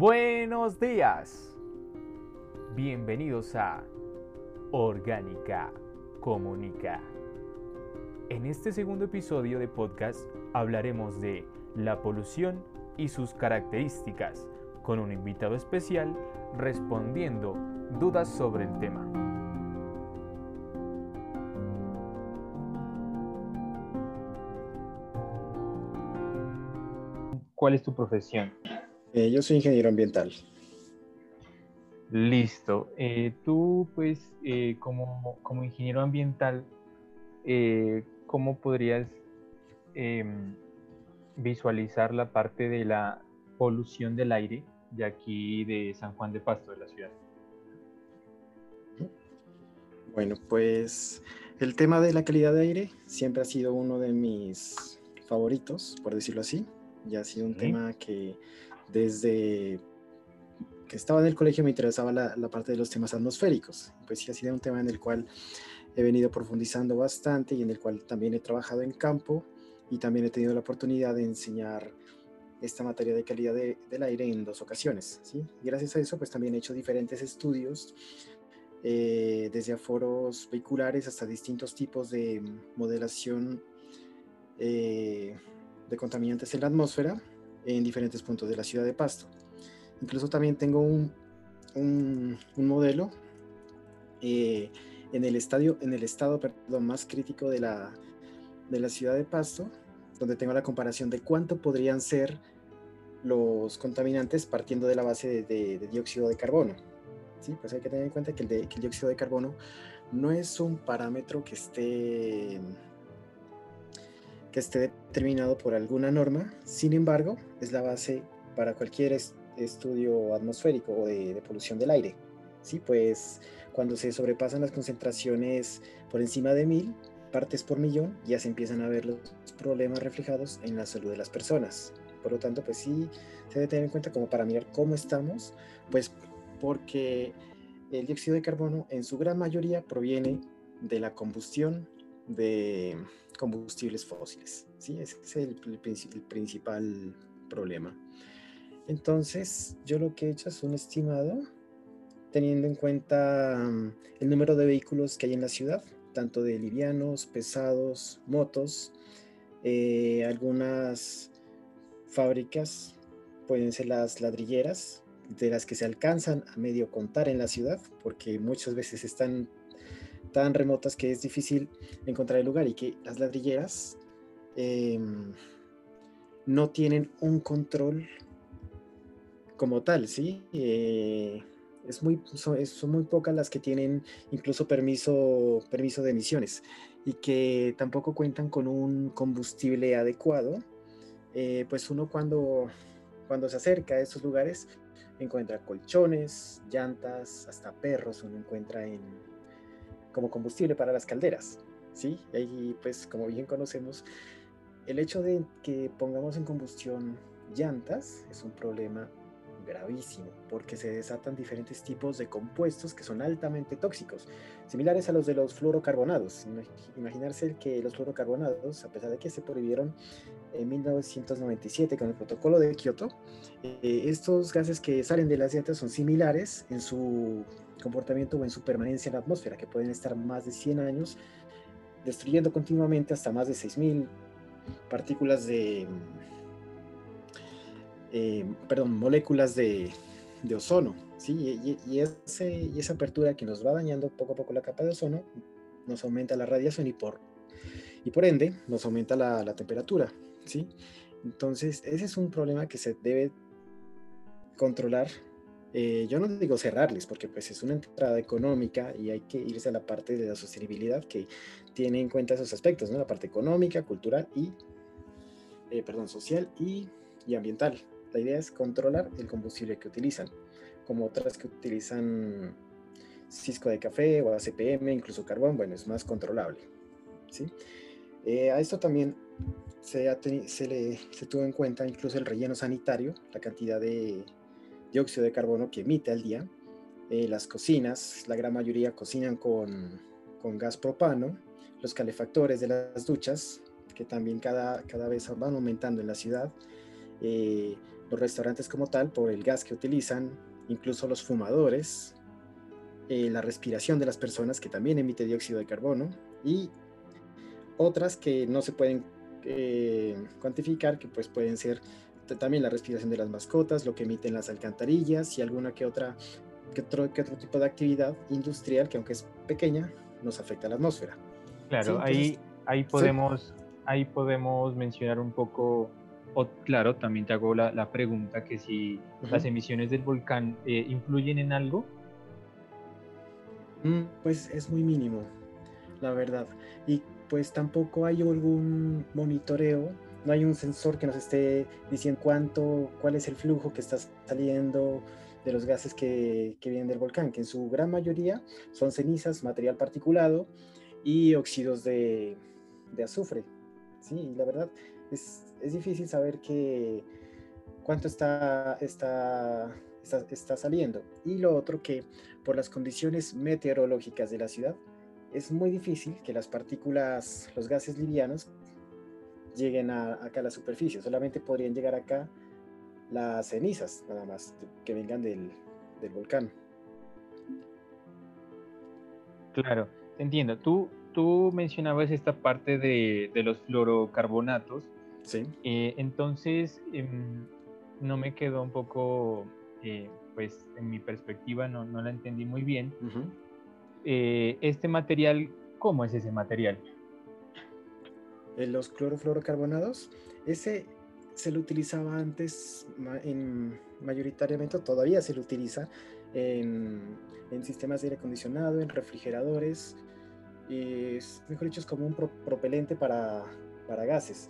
Buenos días. Bienvenidos a Orgánica Comunica. En este segundo episodio de podcast hablaremos de la polución y sus características con un invitado especial respondiendo dudas sobre el tema. ¿Cuál es tu profesión? Eh, yo soy ingeniero ambiental. Listo. Eh, tú, pues, eh, como, como, ingeniero ambiental, ¿cómo podrías em, visualizar la parte de la polución del aire de aquí de San Juan de Pasto, de la ciudad? Bueno, pues el tema de la calidad de aire siempre ha sido uno de mis favoritos, por decirlo así. Ya ha sido un tema que desde que estaba en el colegio me interesaba la, parte de los temas atmosféricos. Pues sí ha sido un tema en el cual he venido profundizando bastante y en el cual también he trabajado en campo y también he tenido la oportunidad de enseñar esta materia de calidad del aire en dos ocasiones. gracias a eso, pues también he hecho diferentes estudios, eh, desde aforos vehiculares hasta distintos tipos de modelación eh, de contaminantes en la atmósfera en diferentes puntos de la ciudad de Pasto. Incluso también tengo un, un, modelo eh, en, el estadio, en el estado perdón, más crítico de la, de la ciudad de Pasto, donde tengo la comparación de cuánto podrían ser los contaminantes partiendo de la base de, dióxido de carbono. ¿Sí? Pues hay que tener en cuenta que el, que el dióxido de carbono no es un parámetro que esté que esté determinado por alguna norma, sin embargo, es la base para cualquier estudio atmosférico o de, polución del aire. ¿sí? Pues cuando se sobrepasan las concentraciones por encima de mil partes por millón, ya se empiezan a ver los problemas reflejados en la salud de las personas. Por lo tanto, pues sí, se debe tener en cuenta como para mirar cómo estamos, pues porque el dióxido de carbono en su gran mayoría proviene de la combustión de combustibles fósiles. ¿sí? Ese es el, principal problema. Entonces, yo lo que he hecho es un estimado teniendo en cuenta mm, el número de vehículos que hay en la ciudad, tanto de livianos, pesados, motos, eh, algunas fábricas pueden ser las ladrilleras, de las que se alcanzan a medio contar en la ciudad, porque muchas veces están tan remotas que es difícil encontrar el lugar y que las ladrilleras em, no tienen un control como tal, ¿sí? Eh, es muy, son, muy pocas las que tienen incluso permiso, permiso de emisiones y que tampoco cuentan con un combustible adecuado. Eh, pues uno cuando, cuando se acerca a estos lugares encuentra colchones, llantas, hasta perros uno encuentra en, como combustible para las calderas. ¿sí? Y ahí, pues, como bien conocemos, el hecho de que pongamos en combustión llantas es un problema gravísimo porque se desatan diferentes tipos de compuestos que son altamente tóxicos, similares a los de los fluorocarbonados. Imaginarse que los fluorocarbonados, a pesar de que se prohibieron en 1997 con el protocolo de Kioto, eh, estos gases que salen de las llantas son similares en su comportamiento o en su permanencia en la atmósfera, que pueden estar más de 100 años destruyendo continuamente hasta más de 6.000 partículas de, eh, perdón, moléculas de, de ozono, ¿sí? Y, y, ese, y, esa apertura que nos va dañando poco a poco la capa de ozono, nos aumenta la radiación y por, y por ende nos aumenta la, la temperatura, ¿sí? Entonces, ese es un problema que se debe controlar eh, yo no digo cerrarles porque pues es una entrada económica y hay que irse a la parte de la sostenibilidad que tiene en cuenta esos aspectos, ¿no? La parte económica, cultural y, eh, perdón, social y, y, ambiental. La idea es controlar el combustible que utilizan, como otras que utilizan cisco de café o ACPM, incluso carbón, bueno, es más controlable, ¿sí? Eh, a esto también se, se, le, se tuvo en cuenta incluso el relleno sanitario, la cantidad de dióxido de carbono que emite al día. Eh, las cocinas, la gran mayoría cocinan con, con, gas propano, los calefactores de las duchas, que también cada, cada vez van aumentando en la ciudad, eh, los restaurantes como tal por el gas que utilizan, incluso los fumadores, eh, la respiración de las personas que también emite dióxido de carbono. Y otras que no se pueden cuantificar, que pues pueden ser también la respiración de las mascotas, lo que emiten las alcantarillas y alguna que otra que otro, que otro tipo de actividad industrial que aunque es pequeña nos afecta a la atmósfera. Claro, ahí, ahí podemos ahí podemos mencionar un poco o, claro, también te hago la, la pregunta que si las emisiones del volcán eh, influyen en algo. Mm, pues es muy mínimo, la verdad. Y pues tampoco hay algún monitoreo, no hay un sensor que nos esté diciendo cuánto, cuál es el flujo que está saliendo de los gases que, vienen del volcán, que en su gran mayoría son cenizas, material particulado y óxidos de, de azufre. Sí, la verdad es, es difícil saber que cuánto está, está, está, saliendo. Y lo otro que por las condiciones meteorológicas de la ciudad, es muy difícil que las partículas, los gases livianos, lleguen a, acá a la superficie. Solamente podrían llegar acá las cenizas, nada más, que vengan del, del volcán. Claro, entiendo. Tú, tú mencionabas esta parte de, de los fluorocarbonatos Sí. Eh, entonces, em, no me quedó un poco, eh, pues en mi perspectiva no, no, la entendí muy bien. Eh, este material, ¿cómo es ese material? Los clorofluorocarbonados, ese se lo utilizaba antes en, mayoritariamente, todavía se lo utiliza en, sistemas de aire acondicionado, en refrigeradores, es, mejor dicho, es como un propelente para, para gases.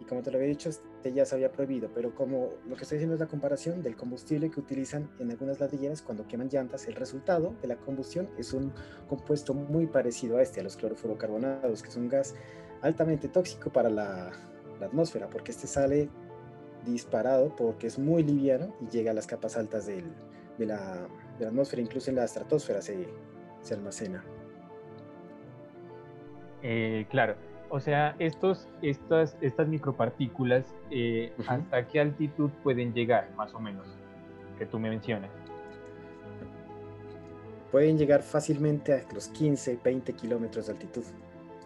Y como te lo había dicho, este ya se había prohibido, pero como lo que estoy diciendo es la comparación del combustible que utilizan en algunas ladrilleras cuando queman llantas, el resultado de la combustión es un compuesto muy parecido a este, a los clorofluorocarbonados, que es un gas altamente tóxico para la, la atmósfera, porque este sale disparado porque es muy liviano y llega a las capas altas del, de, la, de, la, atmósfera, incluso en la estratosfera se, se almacena. Eh, claro, o sea, estos, estas, estas micropartículas, eh, ¿hasta qué altitud pueden llegar, más o menos, que tú me mencionas? Pueden llegar fácilmente a los 15, 20 kilómetros de altitud,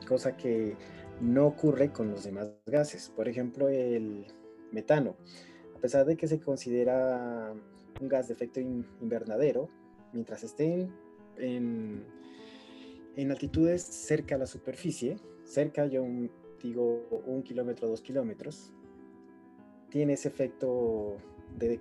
cosa que no ocurre con los demás gases. Por ejemplo, el metano, a pesar de que se considera un gas de efecto invernadero, mientras esté en, en altitudes cerca a la superficie, cerca, yo digo un kilómetro, dos kilómetros, tiene ese efecto de,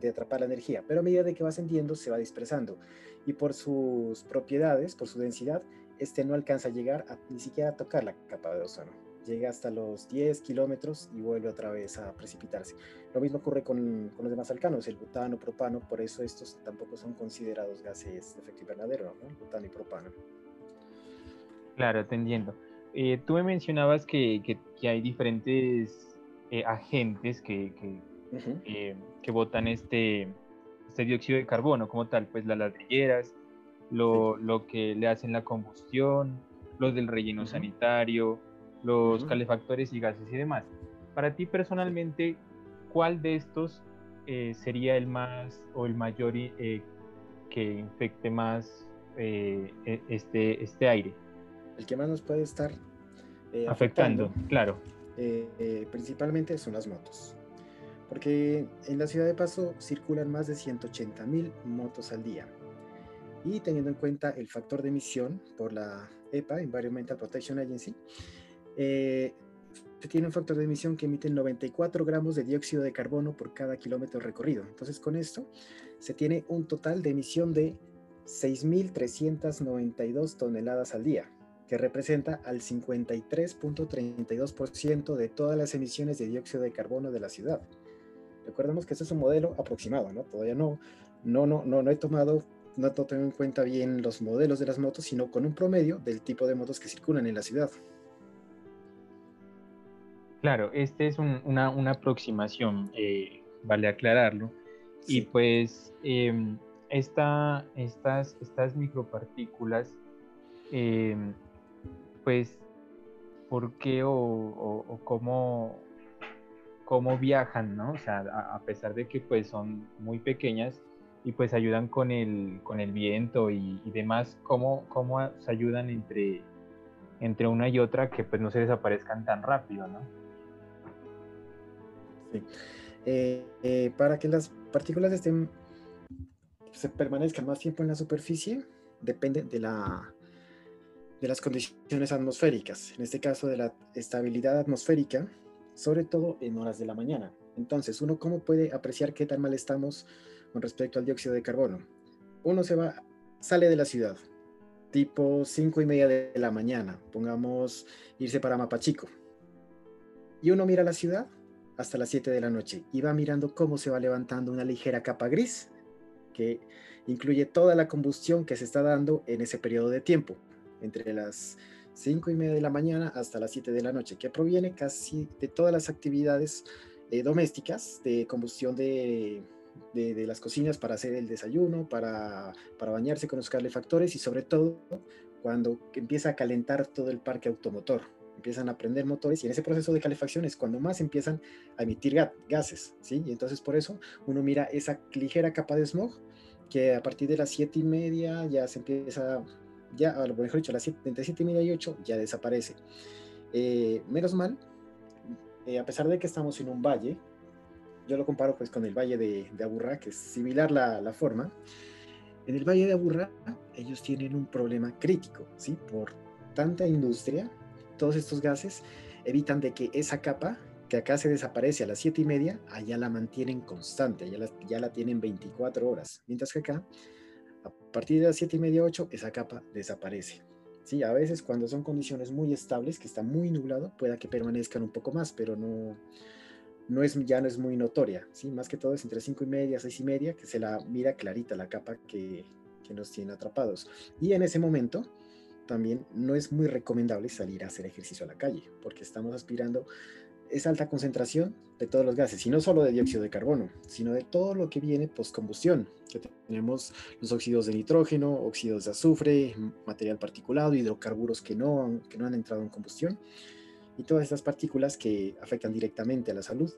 de, atrapar la energía, pero a medida de que va ascendiendo se va dispersando. Y por sus propiedades, por su densidad, este no alcanza a llegar ni siquiera a tocar la capa de ozono. Llega hasta los 10 kilómetros y vuelve otra vez a precipitarse. Lo mismo ocurre con, con los demás alcanos, el butano, propano, por eso estos tampoco son considerados gases de efecto invernadero, ¿no? butano y propano. Claro, atendiendo. Eh, tú me mencionabas que, que, hay diferentes eh, agentes que, que, eh, que, botan este, este dióxido de carbono como tal, pues las ladrilleras, lo, lo que le hacen la combustión, los del relleno sanitario, los calefactores y gases y demás. Para ti personalmente, ¿cuál de estos sería el más o el mayor que infecte más e, este, este aire? el que más nos puede estar eh, afectando, claro. Eh, eh, principalmente son las motos. Porque en la ciudad de Paso circulan más de 180 mil motos al día. Y teniendo en cuenta el factor de emisión por la EPA, Environmental Protection Agency, se tiene un factor de emisión que emite 94 gramos de dióxido de carbono por cada kilómetro recorrido. Entonces, con esto se tiene un total de emisión de 6.392 toneladas al día que representa al 53.32% de todas las emisiones de dióxido de carbono de la ciudad. Recordemos que este es un modelo aproximado, ¿no? Todavía no, no, no, no, no he tomado, no tengo en cuenta bien los modelos de las motos, sino con un promedio del tipo de motos que circulan en la ciudad. Claro, este es una, una, aproximación, eh, vale aclararlo. Y pues em, esta, estas, estas micropartículas em, pues, ¿por qué o, cómo, cómo viajan, ¿no? O sea, a, pesar de que pues son muy pequeñas y pues ayudan con el, con el viento y, demás, ¿cómo, cómo se ayudan entre, entre una y otra que pues no se desaparezcan tan rápido, ¿no? Eh, eh, para que las partículas estén, se permanezcan más tiempo en la superficie, depende de, la, de las condiciones atmosféricas, en este caso de la estabilidad atmosférica, sobre todo en horas de la mañana. Entonces, ¿uno cómo puede apreciar qué tan mal estamos con respecto al dióxido de carbono? Uno se va, sale de la ciudad, tipo 5 y media de la mañana, pongamos irse para Mapachico, y uno mira la ciudad hasta las 7 de la noche y va mirando cómo se va levantando una ligera capa gris que incluye toda la combustión que se está dando en ese periodo de tiempo, entre las 5 y media de la mañana hasta las 7 de la noche, que proviene casi de todas las actividades eh, domésticas de combustión de, de, las cocinas para hacer el desayuno, para, para bañarse con los calefactores y sobre todo cuando empieza a calentar todo el parque automotor empiezan a prender motores y en ese proceso de calefacción es cuando más empiezan a emitir gases, ¿sí? Y entonces por eso uno mira esa ligera capa de smog que a partir de las 7 y media ya se empieza, ya, a lo mejor dicho, a las 7, entre 7 y media y 8 ya desaparece. Eh, menos mal, eh, a pesar de que estamos en un valle, yo lo comparo pues con el valle de, de Aburrá, que es similar la, la forma, en el valle de Aburrá ellos tienen un problema crítico, ¿sí? Por tanta industria todos estos gases evitan de que esa capa que acá se desaparece a las 7 y media, allá la mantienen constante, ya la, ya la tienen 24 horas, mientras que acá, a partir de las 7 y media, 8, esa capa desaparece. Sí, a veces cuando son condiciones muy estables, que está muy nublado, pueda que permanezcan un poco más, pero no, no es, ya no es muy notoria, ¿sí? Más que todo es entre 5 y media, 6 y media, que se la mira clarita la capa que, que nos tiene atrapados. Y en ese momento, también no es muy recomendable salir a hacer ejercicio a la calle, porque estamos aspirando esa alta concentración de todos los gases, y no solo de dióxido de carbono, sino de todo lo que viene postcombustión, que tenemos los óxidos de nitrógeno, óxidos de azufre, material particulado, hidrocarburos que no, que no han entrado en combustión, y todas estas partículas que afectan directamente a la salud.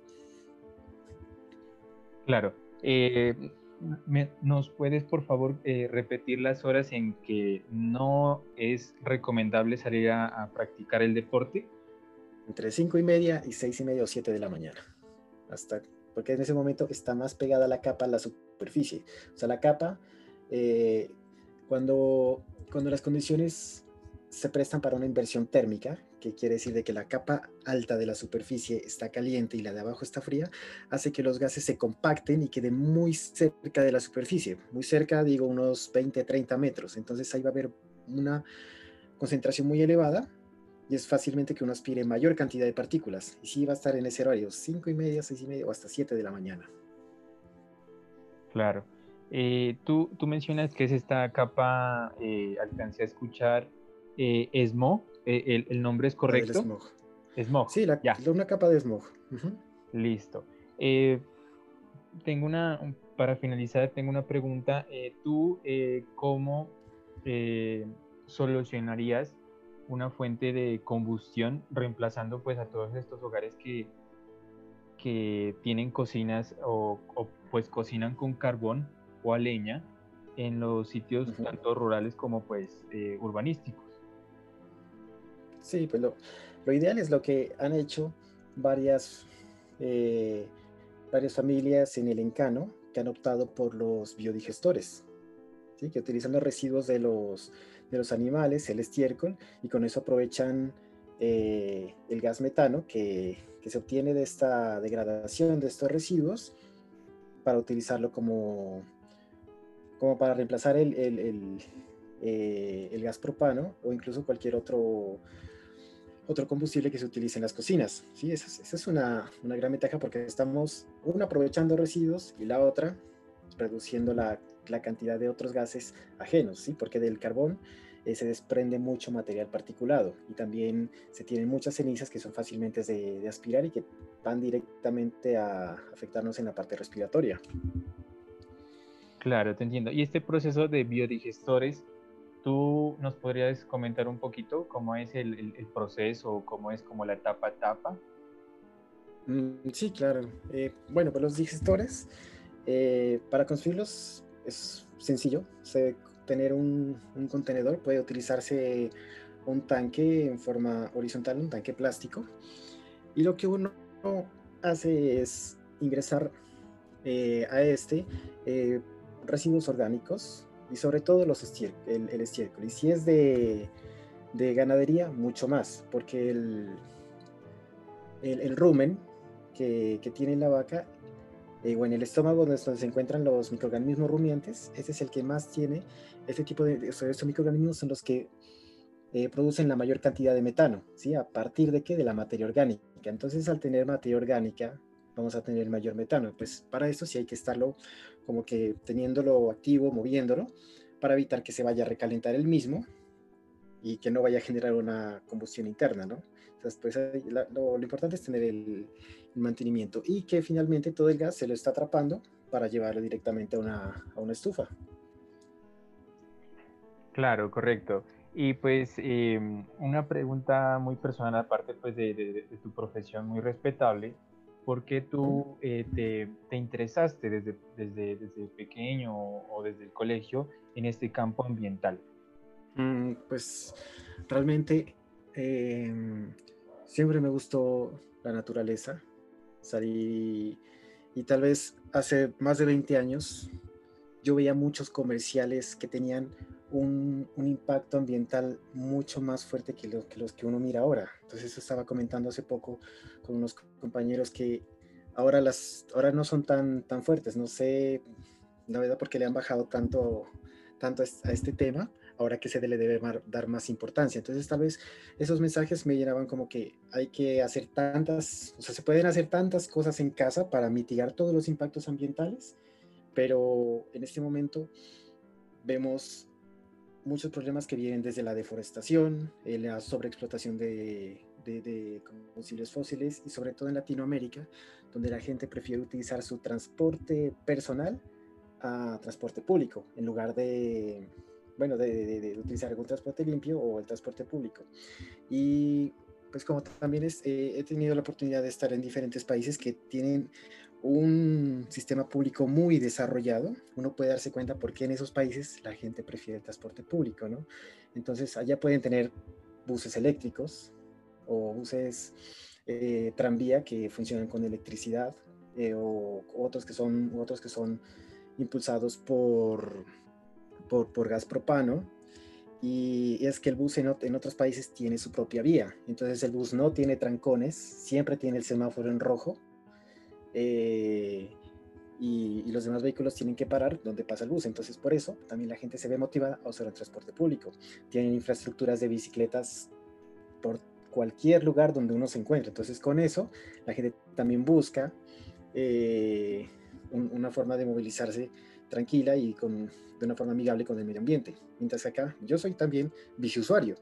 Claro. Eh, ¿Nos puedes, por favor, eh, repetir las horas en que no es recomendable salir a, practicar el deporte? Entre 5 y media y 6 y media o 7 de la mañana. Hasta, porque en ese momento está más pegada la capa a la superficie. O sea, la capa, eh, cuando, cuando las condiciones se prestan para una inversión térmica, que quiere decir de que la capa alta de la superficie está caliente y la de abajo está fría, hace que los gases se compacten y queden muy cerca de la superficie. Muy cerca, digo, unos 20, 30 metros. Entonces ahí va a haber una concentración muy elevada y es fácilmente que uno aspire mayor cantidad de partículas. Y sí va a estar en ese horario, 5 y media, 6 y media o hasta 7 de la mañana. Claro. Eh, tú, tú, mencionas que es esta capa, eh, alcancé a escuchar, eh, ESMO, eh, el, nombre es correcto. smog. Smog. Sí, la, una capa de smog. Listo. Eh, tengo una, para finalizar, tengo una pregunta. Eh, ¿Tú cómo solucionarías una fuente de combustión reemplazando pues a todos estos hogares que, que tienen cocinas o, pues cocinan con carbón o a leña en los sitios tanto rurales como pues urbanísticos? Sí, pues lo, ideal es lo que han hecho varias, eh, varias familias en el encano que han optado por los biodigestores, que utilizan los residuos de los, de los animales, el estiércol, y con eso aprovechan eh, el gas metano que, se obtiene de esta degradación de estos residuos para utilizarlo como, como para reemplazar el, el, eh, el gas propano o incluso cualquier otro otro combustible que se utiliza en las cocinas. ¿sí? Esa, es una, una, gran ventaja porque estamos, una, aprovechando residuos y la otra, reduciendo la, la cantidad de otros gases ajenos, ¿sí? porque del carbón eh, se desprende mucho material particulado y también se tienen muchas cenizas que son fácilmente de, de aspirar y que van directamente a afectarnos en la parte respiratoria. Claro, te entiendo. Y este proceso de biodigestores ¿Tú nos podrías comentar un poquito cómo es el, el, proceso, cómo es como la etapa a etapa? Mm, sí, claro. Eh, bueno, pues los digestores, eh, para construirlos es sencillo. Se tener un, un, contenedor puede utilizarse un tanque en forma horizontal, un tanque plástico. Y lo que uno hace es ingresar eh, a este residuos orgánicos y sobre todo los el, el estiércol. Y si es de, de ganadería, mucho más, porque el, el, el rumen que, que, tiene la vaca eh, o en el estómago donde se encuentran los microorganismos rumiantes, ese es el que más tiene este tipo de, estos microorganismos son los que eh, producen la mayor cantidad de metano, ¿sí? ¿A partir de qué? De la materia orgánica. Entonces, al tener materia orgánica, vamos a tener mayor metano. Pues para eso sí hay que estarlo como que teniéndolo activo, moviéndolo, para evitar que se vaya a recalentar el mismo y que no vaya a generar una combustión interna, ¿no? Entonces, pues lo, importante es tener el, mantenimiento y que finalmente todo el gas se lo está atrapando para llevarlo directamente a una, a una estufa. Claro, correcto. Y pues em, una pregunta muy personal aparte pues de, de, de tu profesión muy respetable ¿por qué tú eh, te, te, interesaste desde, desde, desde, pequeño o, desde el colegio en este campo ambiental? Mm, pues realmente eh, siempre me gustó la naturaleza. Salí y tal vez hace más de 20 años yo veía muchos comerciales que tenían un, un, impacto ambiental mucho más fuerte que, lo, que, los que uno mira ahora. Entonces eso estaba comentando hace poco con unos compañeros que ahora, las, ahora no son tan, tan fuertes. No sé, la verdad, porque le han bajado tanto, tanto a este tema, ahora que se le debe dar más importancia. Entonces tal vez esos mensajes me llenaban como que hay que hacer tantas, o sea, se pueden hacer tantas cosas en casa para mitigar todos los impactos ambientales, pero en este momento vemos muchos problemas que vienen desde la deforestación, eh, la sobreexplotación de, combustibles fósiles y sobre todo en Latinoamérica, donde la gente prefiere utilizar su transporte personal a transporte público en lugar de, bueno, de, utilizar algún transporte limpio o el transporte público. Y pues como también eh, he tenido la oportunidad de estar en diferentes países que tienen un sistema público muy desarrollado, uno puede darse cuenta por qué en esos países la gente prefiere el transporte público, ¿no? Entonces, allá pueden tener buses eléctricos o buses eh, tranvía que funcionan con electricidad eh, o otros que son, otros que son impulsados por, por, por gas propano. Y es que el bus en, en, otros países tiene su propia vía. Entonces el bus no tiene trancones, siempre tiene el semáforo en rojo eh, y, los demás vehículos tienen que parar donde pasa el bus. Entonces, por eso también la gente se ve motivada a usar el transporte público. Tienen infraestructuras de bicicletas por cualquier lugar donde uno se encuentre. Entonces, con eso, la gente también busca eh, una forma de movilizarse tranquila y con, de una forma amigable con el medio ambiente. Mientras que acá, yo soy también biciusuario,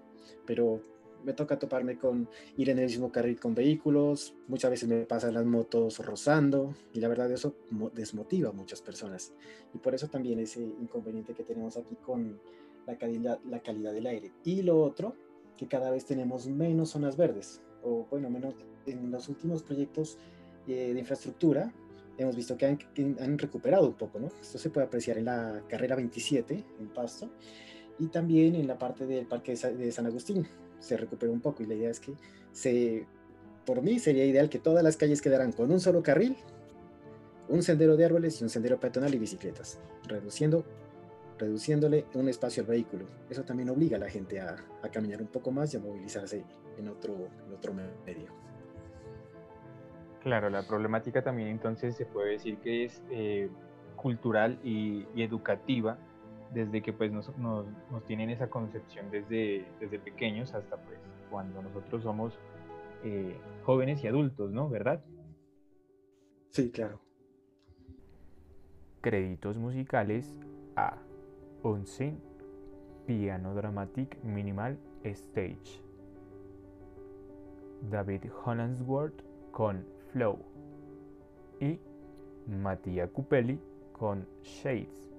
pero me toca toparme con ir en el mismo carril con vehículos, muchas veces me pasan las motos rozando y la verdad eso desmotiva a muchas personas. Y por eso también ese inconveniente que tenemos aquí con la calidad, la calidad del aire. Y lo otro, que cada vez tenemos menos zonas verdes, o bueno, menos en los últimos proyectos eh, de infraestructura, hemos visto que han, que han, recuperado un poco, ¿no? Esto se puede apreciar en la carrera 27 en Pasto y también en la parte del Parque de San Agustín, se recuperó un poco y la idea es que se, por mí sería ideal que todas las calles quedaran con un solo carril, un sendero de árboles y un sendero peatonal y bicicletas, reduciendo, reduciéndole un espacio al vehículo. Eso también obliga a la gente a, caminar un poco más y a movilizarse en otro, en otro medio. Claro, la problemática también entonces se puede decir que es eh, cultural y educativa desde que pues nos, nos, nos, tienen esa concepción desde, desde pequeños hasta pues cuando nosotros somos eh, jóvenes y adultos, ¿no? ¿Verdad? Sí, claro. Créditos musicales a Unseen Piano Dramatic Minimal Stage. David Hollandsworth con Flow y Mattia Cupelli con Shades.